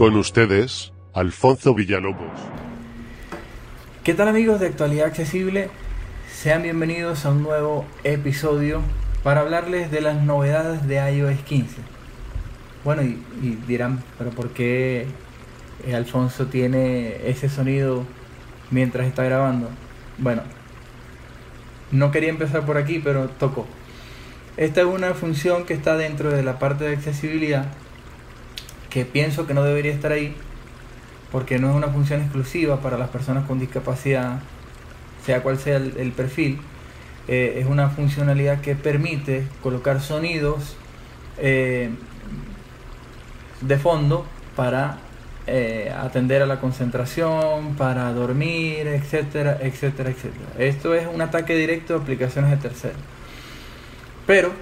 Con ustedes, Alfonso Villalobos. ¿Qué tal amigos de Actualidad Accesible? Sean bienvenidos a un nuevo episodio para hablarles de las novedades de iOS 15. Bueno, y, dirán, pero ¿por qué Alfonso tiene ese sonido mientras está grabando? Bueno, no quería empezar por aquí, pero tocó. Esta es una función que está dentro de la parte de accesibilidad que pienso que no debería estar ahí porque no es una función exclusiva para las personas con discapacidad, sea cual sea el, perfil. Eh, es una funcionalidad que permite colocar sonidos eh, de fondo para eh, atender a la concentración, para dormir, etcétera, etcétera, etcétera. Esto es un ataque directo a aplicaciones de terceros. Pero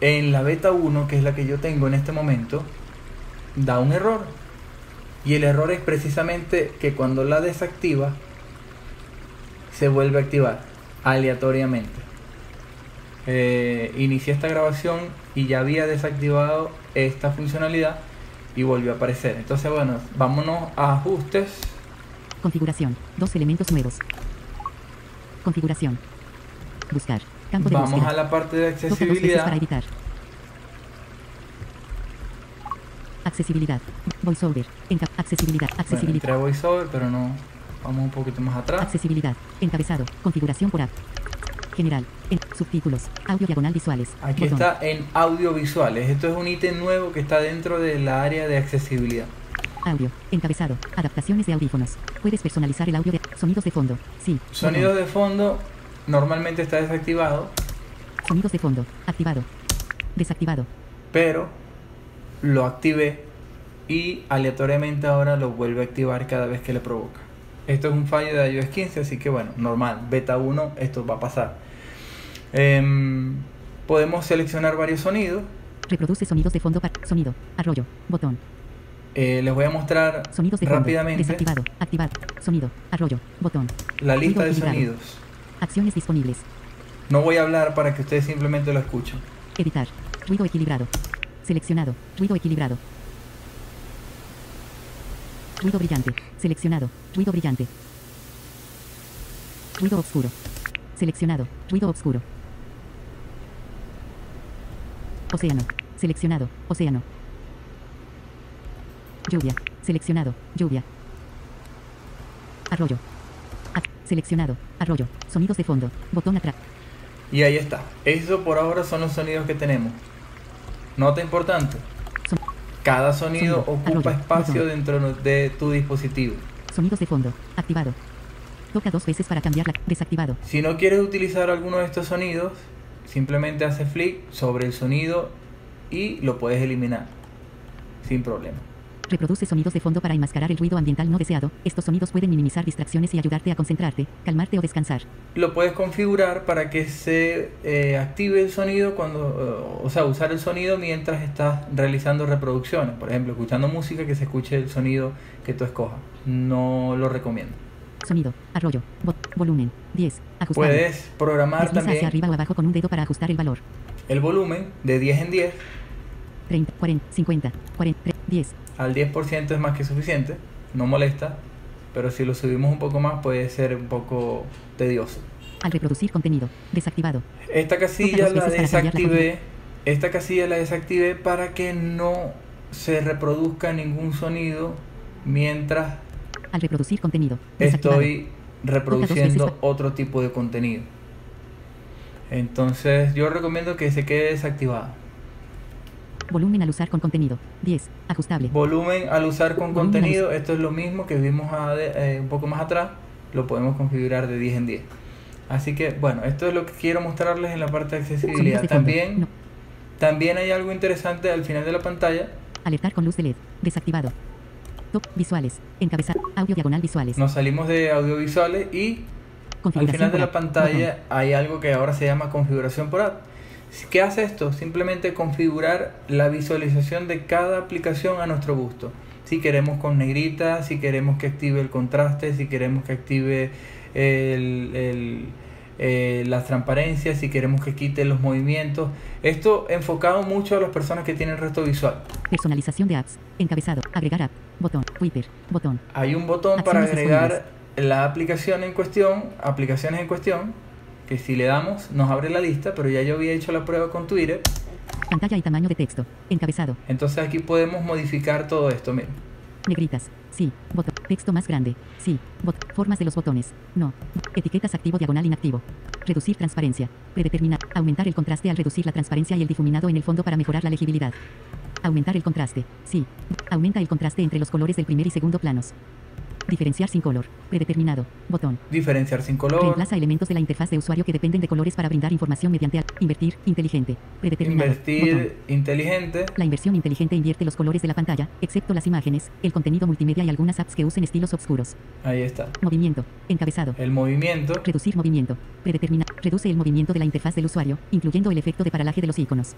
en la beta 1, que es la que yo tengo en este momento, da un error. Y el error es precisamente que cuando la desactiva, se vuelve a activar aleatoriamente. Eh, inicié esta grabación y ya había desactivado esta funcionalidad y volvió a aparecer. Entonces, bueno, vámonos a ajustes. Configuración. Dos elementos nuevos. Configuración. Buscar. Campo de Vamos a la parte de accesibilidad. Para editar. Accesibilidad. VoiceOver. accesibilidad. Accesibilidad. Bueno, VoiceOver, pero no. Vamos un poquito más atrás. Accesibilidad. Encabezado. Configuración por app. General. En subtítulos. Audio diagonal visuales. Aquí está en audiovisuales. Esto es un ítem nuevo que está dentro de la área de accesibilidad. Audio. Encabezado. Adaptaciones de audífonos. Puedes personalizar el audio de sonidos de fondo. Sí. Sonidos de fondo normalmente está desactivado. Sonidos de fondo. Activado. Desactivado. Pero lo activé y aleatoriamente ahora lo vuelve a activar cada vez que le provoca. Esto es un fallo de iOS 15, así que bueno, normal, beta 1, esto va a pasar. Em, podemos seleccionar varios sonidos. Reproduce sonidos de fondo para sonido, arroyo, botón. Eh, les voy a mostrar sonidos de rápidamente. Fondo, desactivado, activar, sonido, arroyo, botón. La lista de sonidos. Acciones disponibles. No voy a hablar para que ustedes simplemente lo escuchen. Editar. Ruido equilibrado. Seleccionado. Ruido equilibrado. Ruido brillante. Seleccionado. Ruido brillante. Ruido oscuro. Seleccionado. Ruido oscuro. Océano. Seleccionado. Océano. Lluvia. Seleccionado. Lluvia. Arroyo. seleccionado. Arroyo. Sonidos de fondo. Botón atrás. Y ahí está. Eso por ahora son los sonidos que tenemos. Nota importante. Cada sonido, ocupa espacio dentro de tu dispositivo. Sonidos de fondo. Activado. Toca dos veces para cambiarla. Desactivado. Si no quieres utilizar alguno de estos sonidos, simplemente hace flick sobre el sonido y lo puedes eliminar sin problema. Reproduce sonidos de fondo para enmascarar el ruido ambiental no deseado. Estos sonidos pueden minimizar distracciones y ayudarte a concentrarte, calmarte o descansar. Lo puedes configurar para que se eh, active el sonido cuando, o sea, usar el sonido mientras estás realizando reproducciones. Por ejemplo, escuchando música que se escuche el sonido que tú escojas. No lo recomiendo. Sonido, arroyo, volumen, 10, ajustar. Puedes programar también hacia arriba o abajo con un dedo para ajustar el valor. El volumen de 10 en 10. 30, 40, 50, 40, 10, al 10% es más que suficiente, no molesta, pero si lo subimos un poco más puede ser un poco tedioso. Al reproducir contenido, desactivado. Esta casilla la desactivé, esta casilla la desactivé para que no se reproduzca ningún sonido mientras al reproducir contenido estoy reproduciendo otro tipo de contenido. Entonces yo recomiendo que se quede desactivado. Volumen al usar con contenido. 10. Ajustable. Volumen al usar con contenido. Esto es lo mismo que vimos eh, un poco más atrás. Lo podemos configurar de 10 en 10. Así que bueno, esto es lo que quiero mostrarles en la parte de accesibilidad. También, también hay algo interesante al final de la pantalla. Alertar con luz de LED. Desactivado. Top visuales. Encabezar. Audio diagonal visuales. Nos salimos de audiovisuales y al final de la pantalla hay algo que ahora se llama configuración por app ¿Qué hace esto? Simplemente configurar la visualización de cada aplicación a nuestro gusto. Si queremos con negrita, si queremos que active el contraste, si queremos que active el, eh, las transparencias, si queremos que quite los movimientos. Esto enfocado mucho a las personas que tienen resto visual. Personalización de apps. Encabezado. Agregar app. Botón. Twitter. Botón. Hay un botón para agregar la aplicación en cuestión, aplicaciones en cuestión, que si le damos nos abre la lista, pero ya yo había hecho la prueba con Twitter, Pantalla y tamaño de texto. Encabezado. entonces aquí podemos modificar todo esto, miren. Negritas. Sí. Botón. Texto más grande. Sí. Bot Formas de los botones. No. Etiquetas activo diagonal inactivo. Reducir transparencia. Predeterminar. Aumentar el contraste al reducir la transparencia y el difuminado en el fondo para mejorar la legibilidad. Aumentar el contraste. Sí. Aumenta el contraste entre los colores del primer y segundo planos. Diferenciar sin color. Predeterminado. Botón. Diferenciar sin color, Reemplaza elementos de la interfaz de usuario que dependen de colores para brindar información mediante al- invertir inteligente. Predeterminado. Botón. invertir inteligente, La inversión inteligente invierte los colores de la pantalla, excepto las imágenes, el contenido multimedia y algunas apps que usen estilos oscuros. ahí está. Movimiento. Encabezado. El movimiento, Reducir movimiento. Predeterminar. Reduce el movimiento de la interfaz del usuario, incluyendo el efecto de paralaje de los iconos.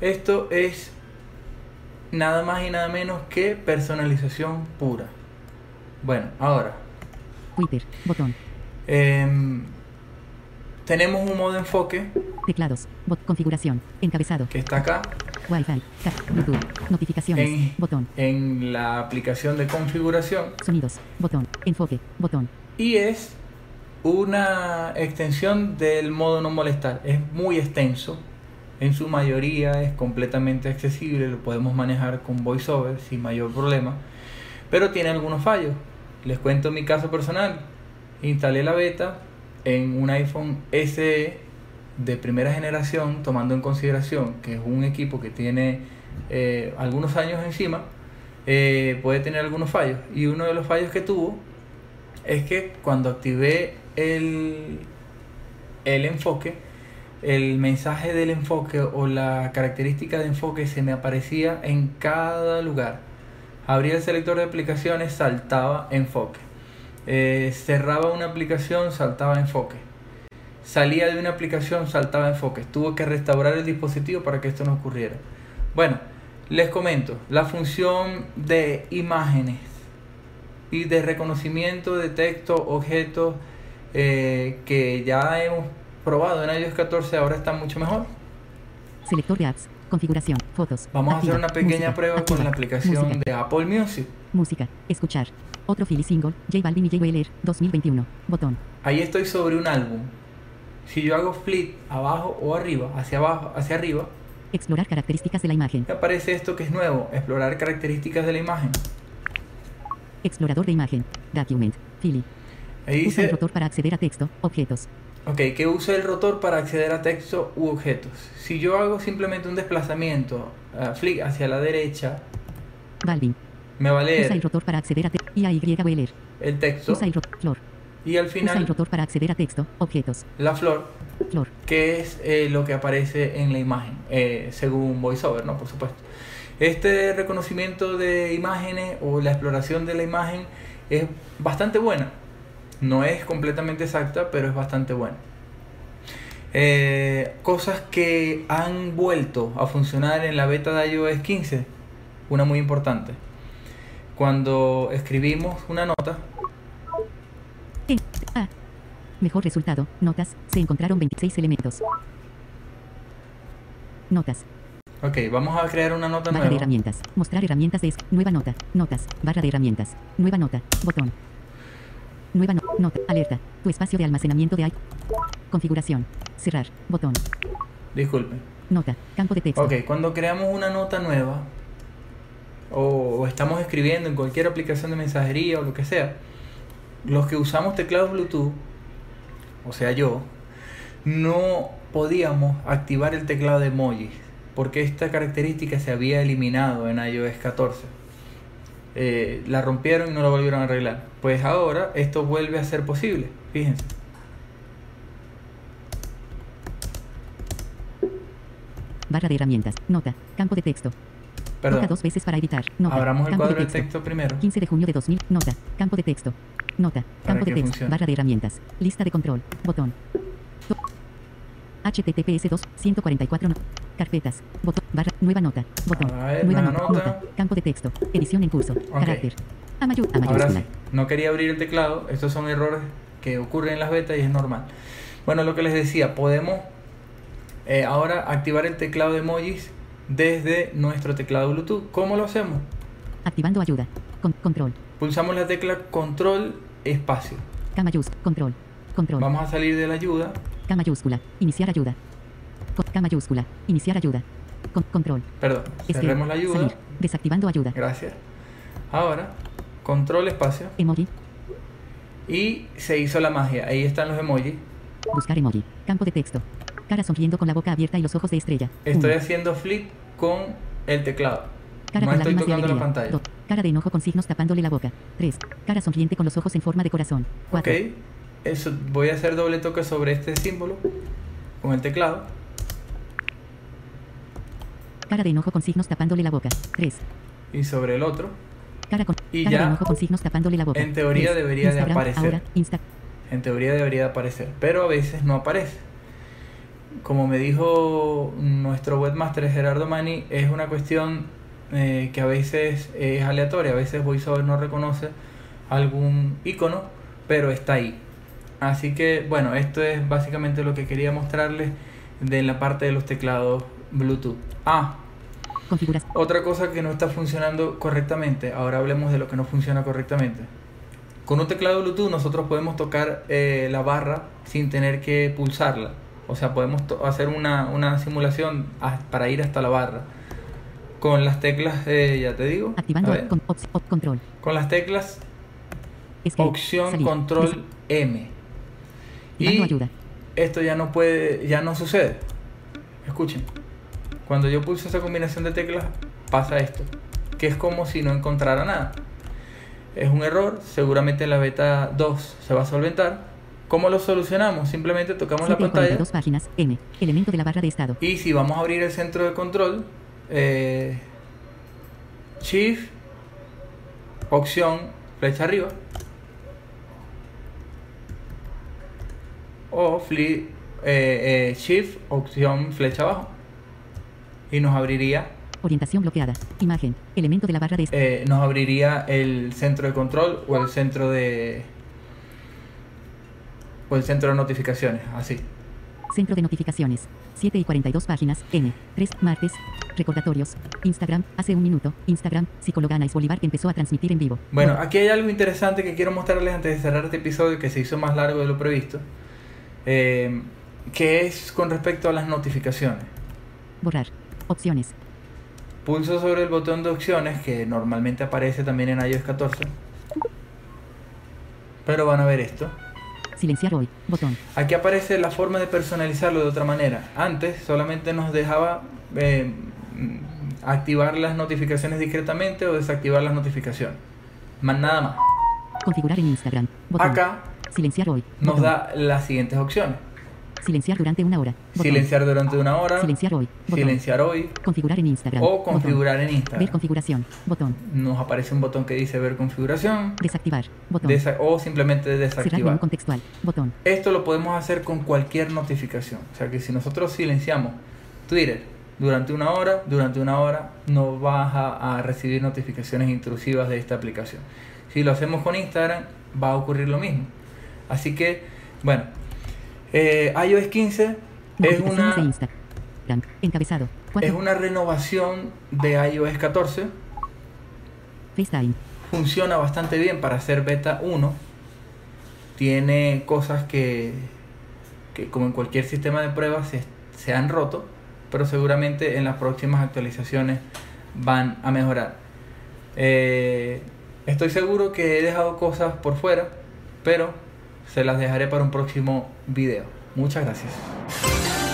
esto es nada más y nada menos que personalización pura. Bueno, ahora, Twitter. Botón. em, tenemos un modo enfoque Teclados. Bot. Configuración. Encabezado. que está acá Wi-Fi. Bluetooth. Notificaciones. En- Botón. en la aplicación de configuración Sonidos. Botón. Enfoque. Botón. y es una extensión del modo no molestar. Es muy extenso. En su mayoría es completamente accesible, lo podemos manejar con VoiceOver sin mayor problema, pero tiene algunos fallos. Les cuento mi caso personal. Instalé la beta en un iPhone SE de primera generación, tomando en consideración que es un equipo que tiene eh, algunos años encima, eh, puede tener algunos fallos. Y uno de los fallos que tuvo es que cuando activé el, el enfoque, el mensaje del enfoque o la característica de enfoque se me aparecía en cada lugar. Abría el selector de aplicaciones, saltaba enfoque. Eh, cerraba una aplicación, saltaba enfoque. Salía de una aplicación, saltaba enfoque. Tuvo que restaurar el dispositivo para que esto no ocurriera. Bueno, les comento, la función de imágenes y de reconocimiento de texto, objetos eh, que ya hemos probado en iOS 14 ahora está mucho mejor. Selector de apps. Configuración. Fotos. Vamos a hacer una pequeña Música. prueba con la aplicación Música. de Apple Music. Música. Escuchar. Otro Philly Single. J Balvin y J Weller. 2021. Botón. Ahí estoy sobre un álbum. Si yo hago flip abajo o arriba, hacia abajo, hacia arriba, Explorar características de la imagen. me aparece esto que es nuevo, explorar características de la imagen. Explorador de imagen. Document. Philly. Ahí Usa el dice, rotor para acceder a texto. Objetos. Ok, que use el rotor para acceder a texto u objetos. Si yo hago simplemente un desplazamiento, uh, flick hacia la derecha, Balvin. me va a Usa el leer rotor para acceder a texto. I A Y Weller. el texto Usa el rotor. Flor. y al Usa el final rotor para acceder a texto. Objetos. la flor, Flor. que es eh, lo que aparece en la imagen, eh, según VoiceOver, ¿no? Por supuesto. Este reconocimiento de imágenes o la exploración de la imagen es bastante buena. No es completamente exacta, pero es bastante buena. Eh, cosas que han vuelto a funcionar en la beta de iOS 15. Una muy importante. Cuando escribimos una nota, E. A. Mejor resultado. Notas. Se encontraron 26 elementos. Notas. ok, vamos a crear una nota Barra de herramientas. Mostrar herramientas de es- Nueva nota. Notas. Barra de herramientas. Nueva nota. Botón. Nueva no- nota. Alerta. Tu espacio de almacenamiento de i- Configuración. Cerrar. Botón. Disculpen. Nota. Campo de texto. Ok, cuando creamos una nota nueva o, o estamos escribiendo en cualquier aplicación de mensajería o lo que sea, los que usamos teclados Bluetooth, o sea yo, no podíamos activar el teclado de emojis porque esta característica se había eliminado en iOS 14. Eh, la rompieron y no la volvieron a arreglar. Pues ahora esto vuelve a ser posible. Fíjense. Barra de herramientas. Nota. Campo de texto. Toca Perdón. dos veces para editar. Nota. Abramos el campo cuadro de texto. texto primero. 15 de junio de 2000. Nota. Campo de texto. Nota. Campo de texto. funcione. Barra de herramientas. Lista de control. Botón. HTTPS 2. 144. Carpetas. Botón. Barra. Nueva nota. Botón. Ver, nueva nota. nota. Campo de texto. Edición en curso. Carácter. A, mayu- a Ahora sí, no quería abrir el teclado. Estos son errores que ocurren en las betas y es normal. Bueno, lo que les decía, podemos eh, ahora activar el teclado de emojis desde nuestro teclado Bluetooth. ¿Cómo lo hacemos? Activando ayuda. Con, control. Pulsamos la tecla control espacio. K mayúscula. Control. Control. Vamos a salir de la ayuda. K mayúscula. Iniciar ayuda. Con- K mayúscula. Iniciar ayuda. Con, control. Perdón, cerremos la ayuda. Salir. Desactivando ayuda. Gracias. Ahora, control espacio. Emoji. Y se hizo la magia. Ahí están los emojis. Buscar emoji. Campo de texto. Cara sonriendo con la boca abierta y los ojos de estrella. Estoy Uno. haciendo flip con el teclado. Cara no con estoy lágrimas de tocando la pantalla. Dos. Cara de enojo con signos tapándole la boca. 3. Cara sonriente con los ojos en forma de corazón. 4. Ok. Eso, voy a hacer doble toque sobre este símbolo con el teclado. Cara de enojo con signos tapándole la boca. 3. Y sobre el otro. Cara con Y cara ya, de enojo con signos tapándole la boca. en teoría debería de aparecer. Ahora, Insta. En teoría debería de aparecer. Pero a veces no aparece. Como me dijo nuestro webmaster Gerardo Mani, es una cuestión eh, que a veces es aleatoria. A veces VoiceOver no reconoce algún icono, pero está ahí. Así que, bueno, esto es básicamente lo que quería mostrarles de la parte de los teclados Bluetooth. Ah, Configuras. otra cosa que no está funcionando correctamente. Ahora hablemos de lo que no funciona correctamente. Con un teclado Bluetooth nosotros podemos tocar eh, la barra sin tener que pulsarla. O sea, podemos hacer una, una simulación para ir hasta la barra. Con las teclas, eh, ya te digo. Activando con, control. con las teclas Escape. opción Salir. control M. Y ayuda. esto ya no puede, ya no sucede. Escuchen. Cuando yo pulso esa combinación de teclas, pasa esto. Que es como si no encontrara nada. Es un error, seguramente en la beta 2 se va a solventar. ¿Cómo lo solucionamos? Simplemente tocamos la 7 de pantalla 42 páginas. M. Elemento de la barra de estado. y si vamos a abrir el centro de control, eh, Shift, opción, flecha arriba, o fli- eh, eh, Shift, opción, flecha abajo, y nos abriría, Orientación bloqueada. Imagen. Elemento de la barra de eh, nos abriría el centro de control o el centro de o el centro de notificaciones, así. Centro de notificaciones. 7 y 42 páginas. N. 3. Martes. Recordatorios. Instagram. Hace un minuto. Instagram. Psicóloga Anaís Bolívar que empezó a transmitir en vivo. Bueno, aquí hay algo interesante que quiero mostrarles antes de cerrar este episodio que se hizo más largo de lo previsto, eh, que es con respecto a las notificaciones. Borrar. Opciones. Pulso sobre el botón de opciones que normalmente aparece también en iOS 14, pero van a ver esto. Silenciar hoy. Botón. Aquí aparece la forma de personalizarlo de otra manera. Antes solamente nos dejaba eh, activar las notificaciones discretamente o desactivar las notificaciones. Más nada más. Configurar en Instagram. Botón. Acá Silenciar hoy. nos da las siguientes opciones. Silenciar durante una hora. Botón. Silenciar durante una hora. Silenciar hoy. Botón. Silenciar hoy. Configurar en Instagram. O Botón. configurar en Ver Instagram. configuración. Botón. Nos aparece un botón que dice ver configuración. Desactivar. Botón. desa- o simplemente Cerrar desactivar. contextual. Botón. Esto lo podemos hacer con cualquier notificación. O sea que si nosotros silenciamos Twitter durante una hora, durante una hora no vas a, a recibir notificaciones intrusivas de esta aplicación. Si lo hacemos con Instagram, va a ocurrir lo mismo. Así que, bueno, eh, iOS 15 es de una, Instagram. Encabezado. 4. es una renovación de iOS 14. FaceTime. funciona bastante bien para hacer beta 1. Tiene cosas que, que como en cualquier sistema de pruebas, se, se han roto, pero seguramente en las próximas actualizaciones van a mejorar. Eh, estoy seguro que he dejado cosas por fuera, pero se las dejaré para un próximo video. Muchas gracias.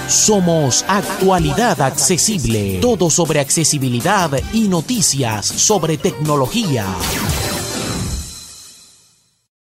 Somos Actualidad Accesible. Todo sobre accesibilidad y noticias sobre tecnología.